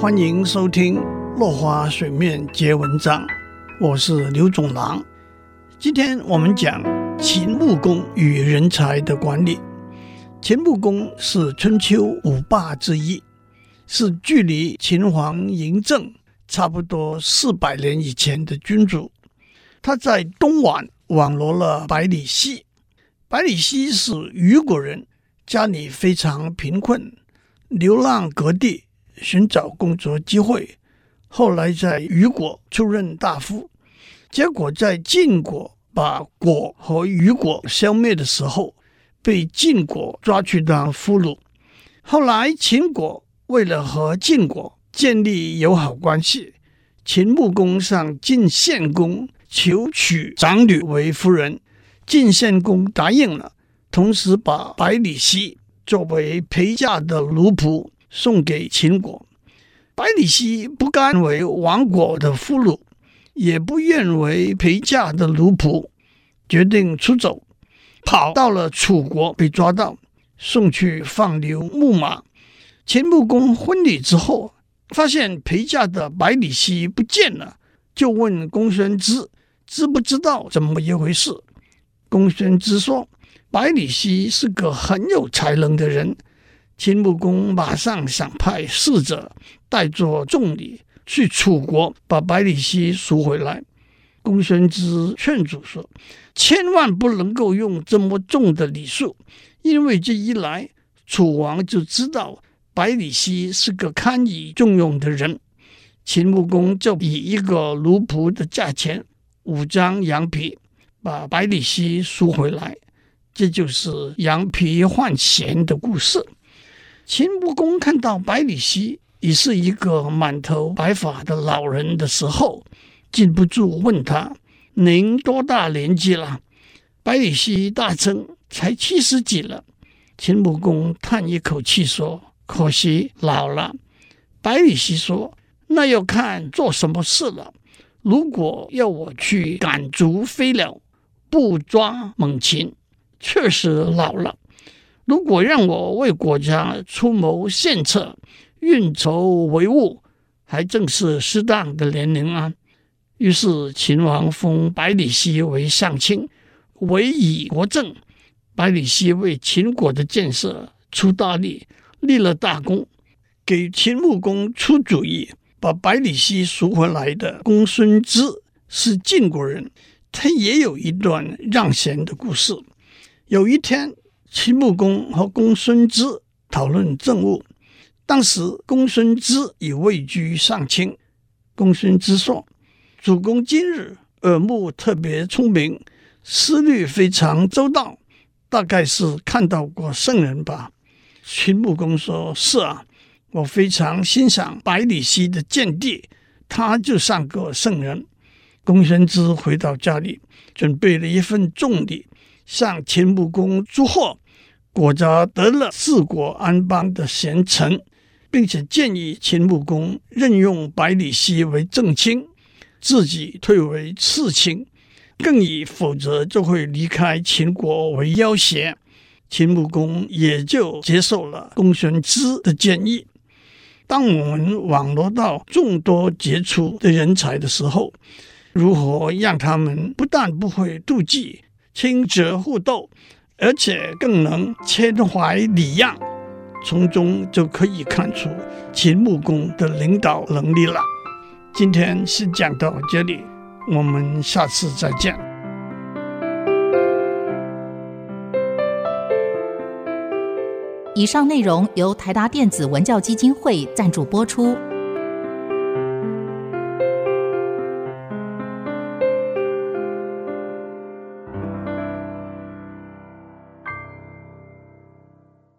欢迎收听《落花水面结文章》，我是刘总郎。今天我们讲秦穆公与人才的管理。秦穆公是春秋五霸之一，是距离秦皇嬴政差不多四百年以前的君主。他在东莞网罗了百里奚。百里奚是虞国人，家里非常贫困，流浪各地寻找工作机会，后来在虞国出任大夫，结果在晋国把国和虞国消灭的时候，被晋国抓去当俘虏。后来秦国为了和晋国建立友好关系，秦穆公向晋献公求娶长女为夫人，晋献公答应了，同时把百里奚作为陪嫁的奴仆。送给秦国。百里奚不甘为亡国的俘虏。也不愿为陪嫁的奴仆，决定出走，跑到了楚国，被抓到，送去放牛牧马。秦穆公婚礼之后，发现陪嫁的百里奚不见了，就问公孙支知不知道怎么一回事。公孙支说，百里奚是个很有才能的人。秦穆公马上想派使者带着重礼。去楚国把百里奚赎回来。公孙支劝阻说：“千万不能够用这么重的礼数，因为这一来，楚王就知道百里奚是个堪以重用的人。”秦穆公就以一个奴仆的价钱，五张羊皮，把百里奚赎回来。这就是羊皮换钱的故事。秦穆公看到百里奚。已是一个满头白发的老人的时候，禁不住问他：“您多大年纪了？”百里奚大称：“才七十几了。”秦穆公叹一口气说：“可惜老了。”百里奚说：“那要看做什么事了。如果要我去赶逐飞鸟、不抓猛禽，确实老了；如果让我为国家出谋献策，”运筹帷幄，还正是适当的年龄啊。于是秦王封百里奚为上卿，委以国政。百里奚为秦国的建设出大力，立了大功。给秦穆公出主意把百里奚赎回来的公孙支是晋国人，他也有一段让贤的故事。有一天，秦穆公和公孙支讨论政务。当时公孙支已位居上卿，公孙支说：“主公今日耳目特别聪明，思虑非常周到，大概是看到过圣人吧？”秦穆公说：“是啊，我非常欣赏百里奚的见地，他就像个圣人。”公孙支回到家里，准备了一份重礼，向秦穆公祝贺，果然得了治国安邦的贤臣。并且建议秦穆公任用百里奚为正卿，自己退为次卿，更以否则就会离开秦国为要挟。秦穆公也就接受了公孙支的建议。当我们网罗到众多杰出的人才的时候，如何让他们不但不会妒忌、轻折互斗，而且更能谦怀礼让？从中就可以看出秦穆公的领导能力了。今天先讲到这里，我们下次再见。以上内容由台达电子文教基金会赞助播出。